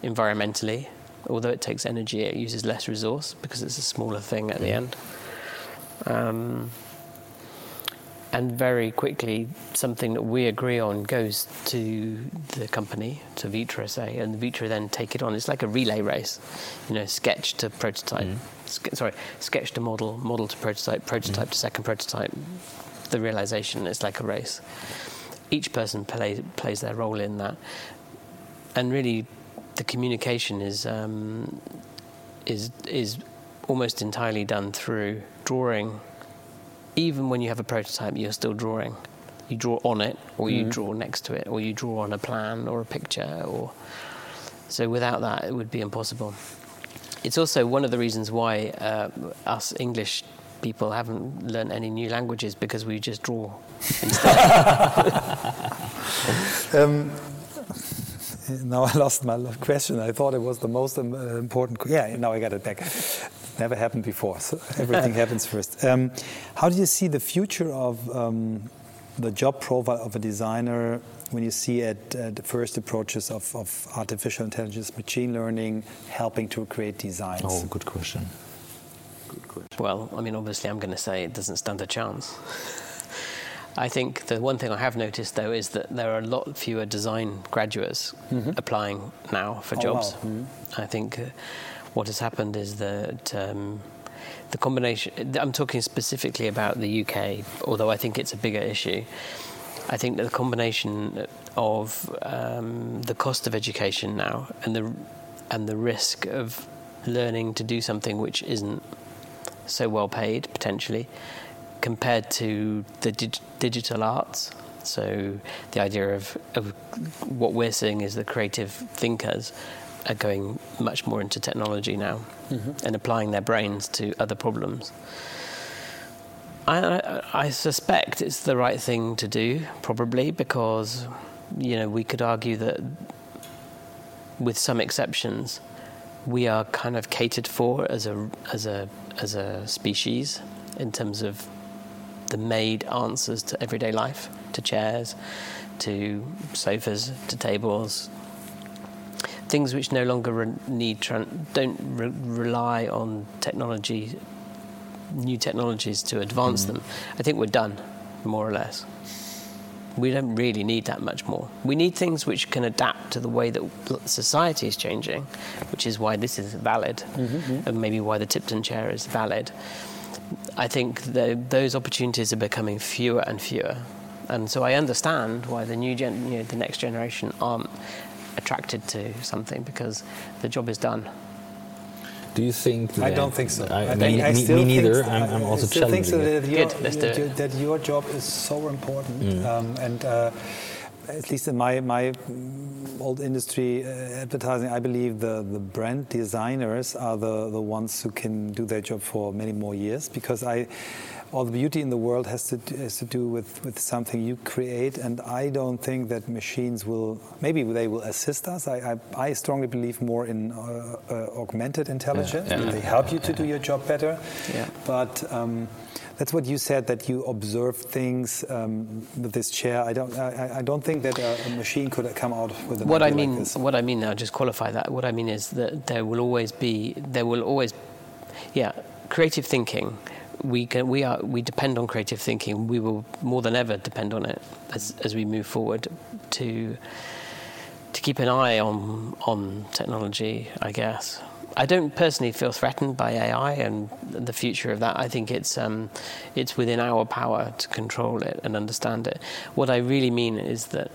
environmentally, although it takes energy. It uses less resource because it's a smaller thing at mm-hmm. the end. Um, and very quickly something that we agree on goes to the company to Vitra say and Vitra then take it on. It's like a relay race you know sketch to prototype. Mm. Ske- sorry sketch to model model to prototype prototype mm. to second prototype. The realization is like a race. Each person play, plays their role in that. And really the communication is um, is is almost entirely done through drawing even when you have a prototype, you're still drawing. You draw on it, or you mm. draw next to it, or you draw on a plan or a picture, or so without that, it would be impossible. It's also one of the reasons why uh, us English people haven't learned any new languages because we just draw instead. um, now I lost my question. I thought it was the most um, important. Yeah, now I got it back. Never happened before, so everything happens first. Um, how do you see the future of um, the job profile of a designer when you see at, uh, the first approaches of, of, artificial intelligence, machine learning, helping to create designs? Oh, good question. Good question. Well, I mean, obviously, I'm going to say it doesn't stand a chance. I think the one thing I have noticed though is that there are a lot fewer design graduates mm-hmm. applying now for oh, jobs. Wow. Mm-hmm. I think uh, what has happened is that um, the combination, I'm talking specifically about the UK, although I think it's a bigger issue. I think that the combination of um, the cost of education now and the and the risk of learning to do something which isn't so well paid potentially compared to the dig- digital arts. So the idea of, of what we're seeing is the creative thinkers are going much more into technology now mm-hmm. and applying their brains to other problems. I, I, I suspect it's the right thing to do, probably because you know we could argue that, with some exceptions, we are kind of catered for as a as a as a species in terms of the made answers to everyday life, to chairs, to sofas, to tables, things which no longer re- need don't re- rely on technology, new technologies to advance mm-hmm. them. I think we're done, more or less. We don't really need that much more. We need things which can adapt to the way that society is changing, which is why this is valid, mm-hmm, mm-hmm. and maybe why the Tipton chair is valid. I think that those opportunities are becoming fewer and fewer, and so I understand why the new gen, you know, the next generation aren't attracted to something because the job is done. Do you think? I don't think so. I, I me, think- I me- still me neither. so- I'm, I'm I also still think so challenging that your, Good, let's do it. that your job is so important, um, and uh, at least in my my old industry, uh, advertising, I believe the the brand designers are the the ones who can do their job for many more years because I. All the beauty in the world has to has to do with, with something you create, and I don't think that machines will. Maybe they will assist us. I I, I strongly believe more in uh, uh, augmented intelligence. yeah, that They help you to do your job better. Yeah. But um, that's what you said that you observe things um, with this chair. I don't. I, I don't think that a, a machine could come out with what I mean, Like what I mean, I'll just qualify that. What I mean is that there will always be, there will always, yeah, creative thinking. We can, we are, we depend on creative thinking. We will more than ever depend on it as as we move forward to to keep an eye on on technology. I guess. I don't personally feel threatened by AI and the future of that. I think it's um, it's within our power to control it and understand it. What I really mean is that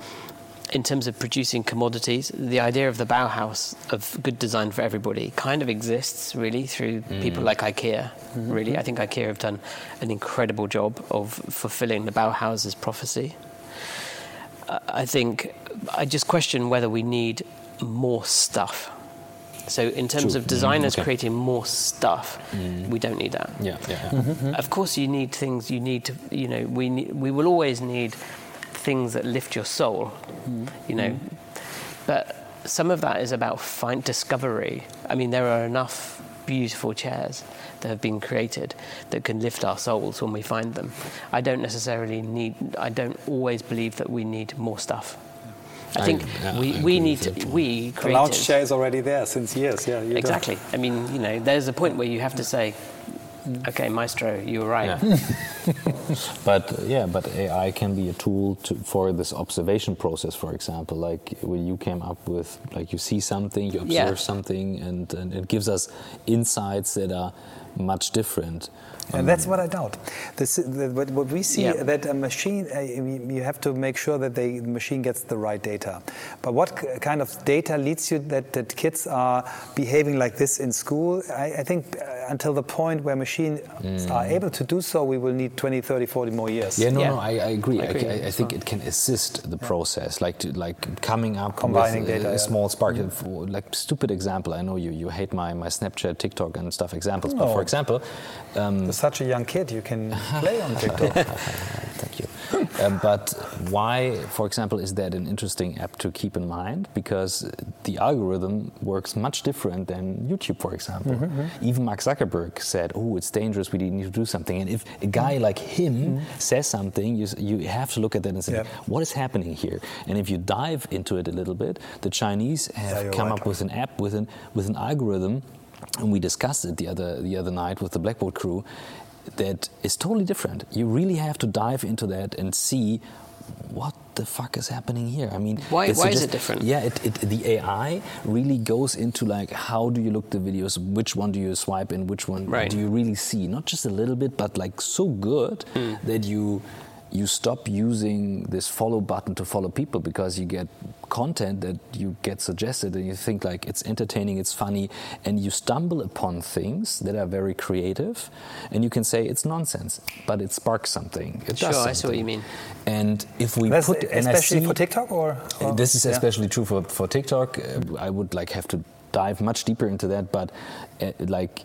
in terms of producing commodities, the idea of the Bauhaus of good design for everybody kind of exists really through people like IKEA. Really, I think IKEA have done an incredible job of fulfilling the Bauhaus's prophecy. Uh, I think I just question whether we need more stuff. So, in terms True. of designers Mm, okay. creating more stuff, we don't need that. Yeah, yeah. yeah. Of course, you need things. You need to. You know, we need, we will always need things that lift your soul. You know, but some of that is about find discovery. I mean, there are enough beautiful chairs that have been created that can lift our souls when we find them. I don't necessarily need. I don't always believe that we need more stuff. I I- think yeah, we, I we need to, that. we the lounge creators- chair is already there since years. Yeah, you don't- Exactly. I mean, you know, there's a point where you have to say, Mm. okay, maestro, you were right. Yeah. but yeah, but AI can be a tool to, for this observation process, for example. Like when you came up with, like you see something, you observe Yeah. something, and, and it gives us insights that are much different. And that's what I doubt. This, the, what, what we see Yeah. that a machine, uh, you you have to make sure that they, the machine gets the right data. But what kind of data leads you that, that kids are behaving like this in school? I, I think uh, until the point where machines are able to do so, we will need 20, 30, 40 more years. Yeah, no, Yeah. no, I, I agree. I I, agree I, I as think well. it can assist the process, like to, like coming up Combining with a, data, a yeah. small spark. For, like stupid example. I know you you hate my my Snapchat, TikTok, and stuff examples, but for example, um, such a young kid, you can play on TikTok. Thank you. Um, but why, for example, is that an interesting app to keep in mind? Because the algorithm works much different than YouTube, for example. Even Mark Zuckerberg said, "Oh, it's dangerous. We need to do something." And if a guy like him says something, you, you have to look at that and say, Yeah. "What is happening here?" And if you dive into it a little bit, the Chinese have you're come right. up with an app with an with an algorithm and we discussed it the other the other night with the Blackboard crew that is totally different. You really have to dive into that and see what the fuck is happening here. I mean, Why- why is it different? Yeah, it, it, the AI really goes into like how do you look the videos, which one do you swipe and which one Right. do you really see? Not just a little bit, but like so good Hmm. that you you stop using this follow button to follow people because you get content that you get suggested and you think like it's entertaining, it's funny, and you stumble upon things that are very creative, and you can say it's nonsense, but it sparks something. It Sure, does I see what you mean. And if we That's put, and I especially see- for TikTok or, or- this is yeah. especially true for, for TikTok. Uh, I would like have to dive much deeper into that, but uh, like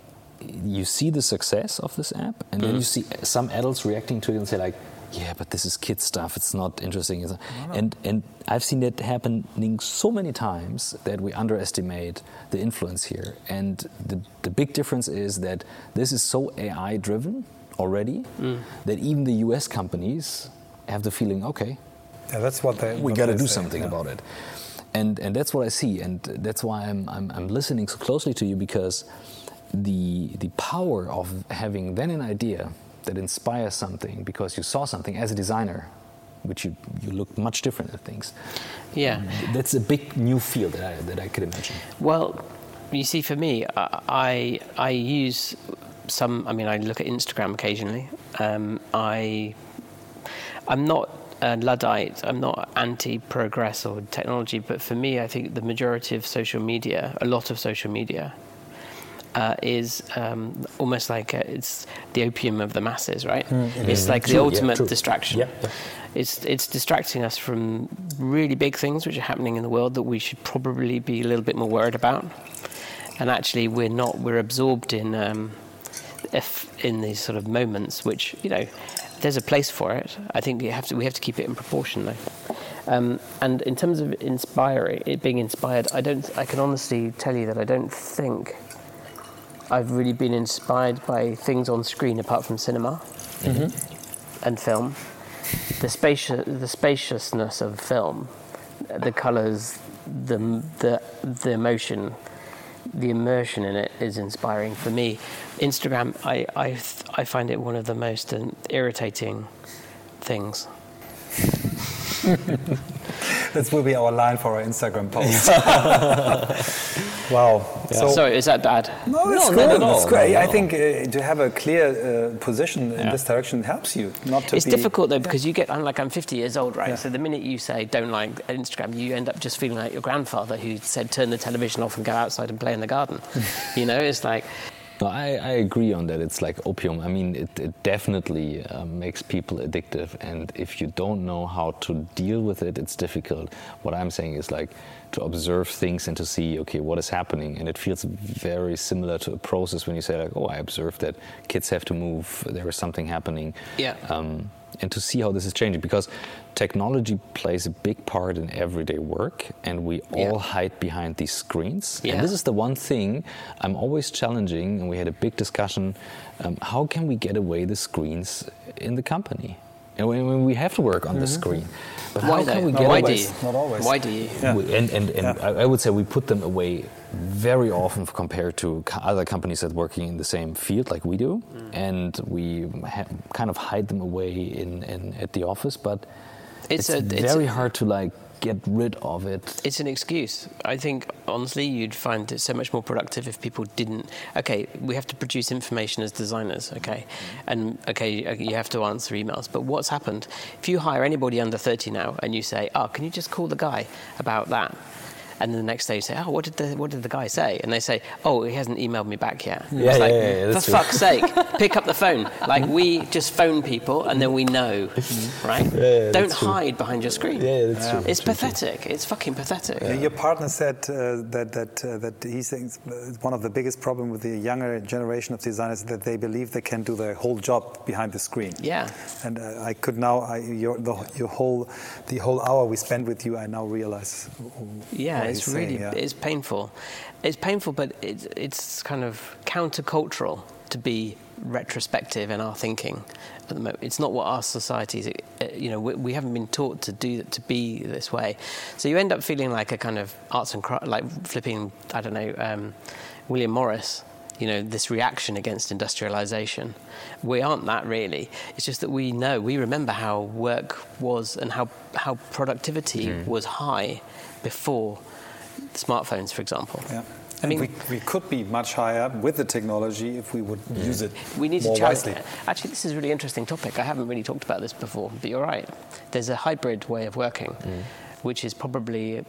you see the success of this app, and then you see some adults reacting to it and say like, "Yeah, but this is kid stuff. It's not interesting." It's- And and I've seen that happening so many times that we underestimate the influence here. And the the big difference is that this is so AI driven already mm. that even the U.S. companies have the feeling, okay, Yeah, that's what they. we got to do say, something yeah. about it. And, and that's what I see, and that's why I'm, I'm, I'm listening so closely to you because the, the power of having then an idea that inspires something because you saw something as a designer, which you, you look much different at things. Yeah. That's a big new field that I, that I could imagine. Well, you see, for me, I I, I use some. I mean, I look at Instagram occasionally. Um, I I'm not a luddite. I'm not anti-progress or technology, but for me, I think the majority of social media, a lot of social media, uh, is um, almost like a, it's the opium of the masses, right? it's like the True, yeah, ultimate true. distraction. Yeah, yeah. It's it's distracting us from really big things which are happening in the world that we should probably be a little bit more worried about. And actually, we're not. We're absorbed in um, if in these sort of moments, which you know, there's a place for it. I think we have to we have to keep it in proportion, though. Um, and in terms of inspiring, it being inspired, I don't. I can honestly tell you that I don't think I've really been inspired by things on screen apart from cinema and film. The spacious, the spaciousness of film, the colours, the the the emotion, the immersion in it is inspiring for me. Instagram, I I, th- I find it one of the most um, irritating things. This will be our line for our Instagram post. wow. So, Sorry, is that bad? no, it's No, good. not at all, It's great. not I think uh, to have a clear uh, position in Yeah. this direction helps you not to It's be. difficult though because you get. I'm like I'm 50 years old, right? Yeah. So the minute you say don't like Instagram, you end up just feeling like your grandfather who said turn the television off and go outside and play in the garden. you know, it's like No, I, I agree on that. It's like opium. I mean, it, it definitely um, makes people addictive. And if you don't know how to deal with it, it's difficult. What I'm saying is like to observe things and to see, okay, what is happening. And it feels very similar to a process when you say, like, oh, I observed that kids have to move, there is something happening. Yeah. Um, and to see how this is changing because technology plays a big part in everyday work and we Yeah. all hide behind these screens Yeah. and this is the one thing i'm always challenging and we had a big discussion um, how can we get away the screens in the company and when, when we have to work on the mm-hmm. screen but why how though? can we Not get why away do you? Not always. Why do you? Yeah. we- and and, and Yeah. I, I would say we put them away very often compared to other companies that are working in the same field like we do, mm. and we ha- kind of hide them away in, in at the office. But It's it's, a- it's very a- hard to like get rid of it. It's an excuse. I think honestly, you'd find it so much more productive if people didn't. Okay, we have to produce information as designers. Okay, mm-hmm. and okay, uh, you have to answer emails. But what's happened? If you hire anybody under thirty now, and you say, "Oh, can you just call the guy about that?" And then the next day you say, "Oh, what did the what did the guy say?" And they say, "Oh, he hasn't emailed me back yet." Yeah, It's yeah, like, yeah, yeah, For true. fuck's sake, pick up the phone. Like we just phone people, and then we know, right? yeah, Don't that's true. hide behind your screen. Yeah, that's true, It's true, true. pathetic. It's fucking pathetic. Your partner said uh, that that uh, that he thinks uh, one of the biggest problem with the younger generation of designers is that they believe they can do their whole job behind the screen. Yeah. And uh, I could now, I, your, the, your whole, the whole hour we spent with you, I now realize. Yeah, what it's really yeah. it's painful. It's painful, but it's it's kind of countercultural to be retrospective in our thinking at the moment. It's not what our societies, uh, you know, we, we haven't been taught to do to be this way. So you end up feeling like a kind of arts and craft, like flipping, I don't know, um, William Morris. You know, this reaction against industrialization. We aren't that really. It's just that we know, we remember how work was and how, how productivity was high before smartphones, for example. Yeah. I mean, we, we could be much higher with the technology if we would use it we need more to wisely. Actually, this is a really interesting topic. I haven't really talked about this before, but you're right. There's a hybrid way of working, mm. which is probably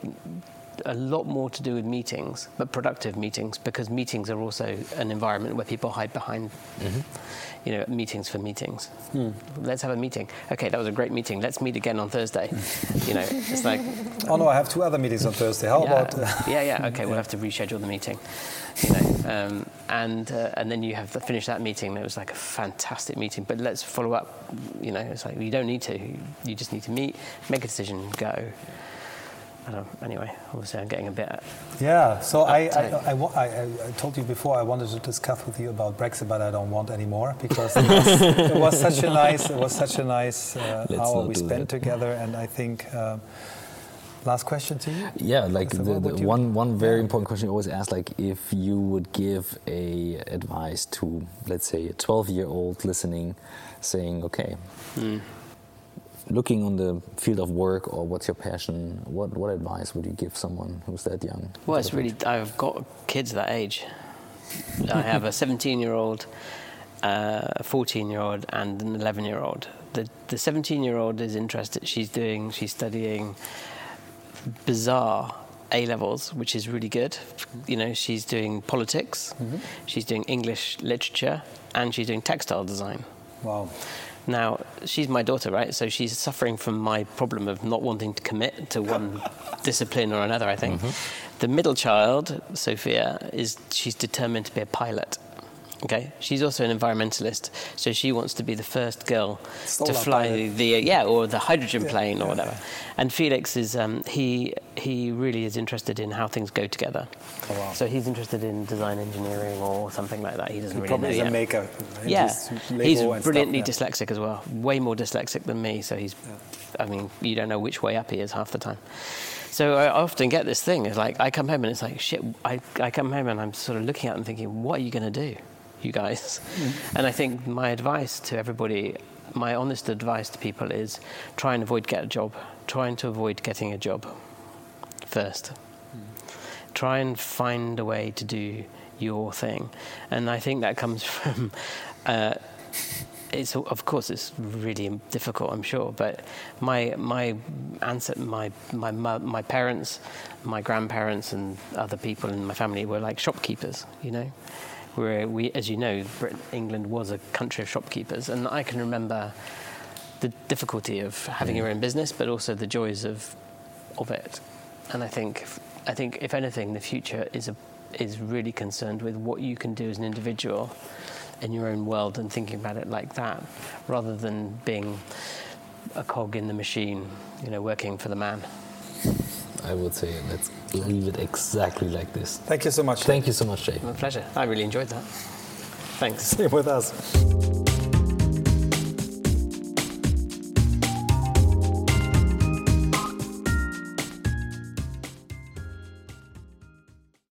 a lot more to do with meetings, but productive meetings, because meetings are also an environment where people hide behind, mm-hmm. you know, meetings for meetings. Hmm. Let's have a meeting. Okay, that was a great meeting. Let's meet again on Thursday. you know, it's like. Oh no, I have two other meetings on Thursday. How yeah, about? Uh, yeah, yeah. Okay, we'll have to reschedule the meeting. You know, um, and uh, and then you have to finish that meeting. It was like a fantastic meeting, but let's follow up. You know, it's like you don't need to. You just need to meet, make a decision, go. I don't, anyway, obviously I'm getting a bit. Yeah, so I I, I, I, I, told you before I wanted to discuss with you about Brexit, but I don't want anymore because it was, it was such a nice it was such a nice uh, hour we spent that. together, and I think. Uh, last question to you. Yeah, like the, the one one very yeah. important question you always ask, like if you would give a advice to let's say a 12 year old listening, saying, okay. Mm looking on the field of work or what's your passion, what, what advice would you give someone who's that young? Well, it's really, I've got kids that age. I have a 17 year old, uh, a 14 year old, and an 11 year old. The, the 17 year old is interested, she's doing, she's studying bizarre A levels, which is really good. You know, she's doing politics, mm-hmm. she's doing English literature, and she's doing textile design. Wow. Now, she's my daughter, right? So she's suffering from my problem of not wanting to commit to one discipline or another, I think. Mm-hmm. The middle child, Sophia, is she's determined to be a pilot. Okay, she's also an environmentalist, so she wants to be the first girl to fly the, the, yeah or the hydrogen yeah, plane or yeah, whatever. Yeah. And Felix is um, he he really is interested in how things go together. Oh, wow. So he's interested in design engineering or something like that. He doesn't he really probably know is a maker. yeah, he's brilliantly stuff, dyslexic as well. Way more dyslexic than me. So he's, I mean, you don't know which way up he is half the time. So I often get this thing. It's like I come home and it's like shit. I, I come home and I'm sort of looking at and thinking, what are you going to do? You guys. Mm. And I think my advice to everybody, my honest advice to people is try and avoid get a job. Trying to avoid getting a job first. Mm. Try and find a way to do your thing. And I think that comes from. Uh, it's of course it's really difficult, I'm sure. But my my answer, my my my parents, my grandparents, and other people in my family were like shopkeepers, you know where we, as you know, Britain, England was a country of shopkeepers, and I can remember the difficulty of having your mm. own business, but also the joys of of it. And I think, I think, if anything, the future is a, is really concerned with what you can do as an individual in your own world and thinking about it like that, rather than being a cog in the machine, you know, working for the man. I would say let's leave it exactly like this. Thank you so much. Thank you so much, Jay. My pleasure. I really enjoyed that. Thanks. Stay with us.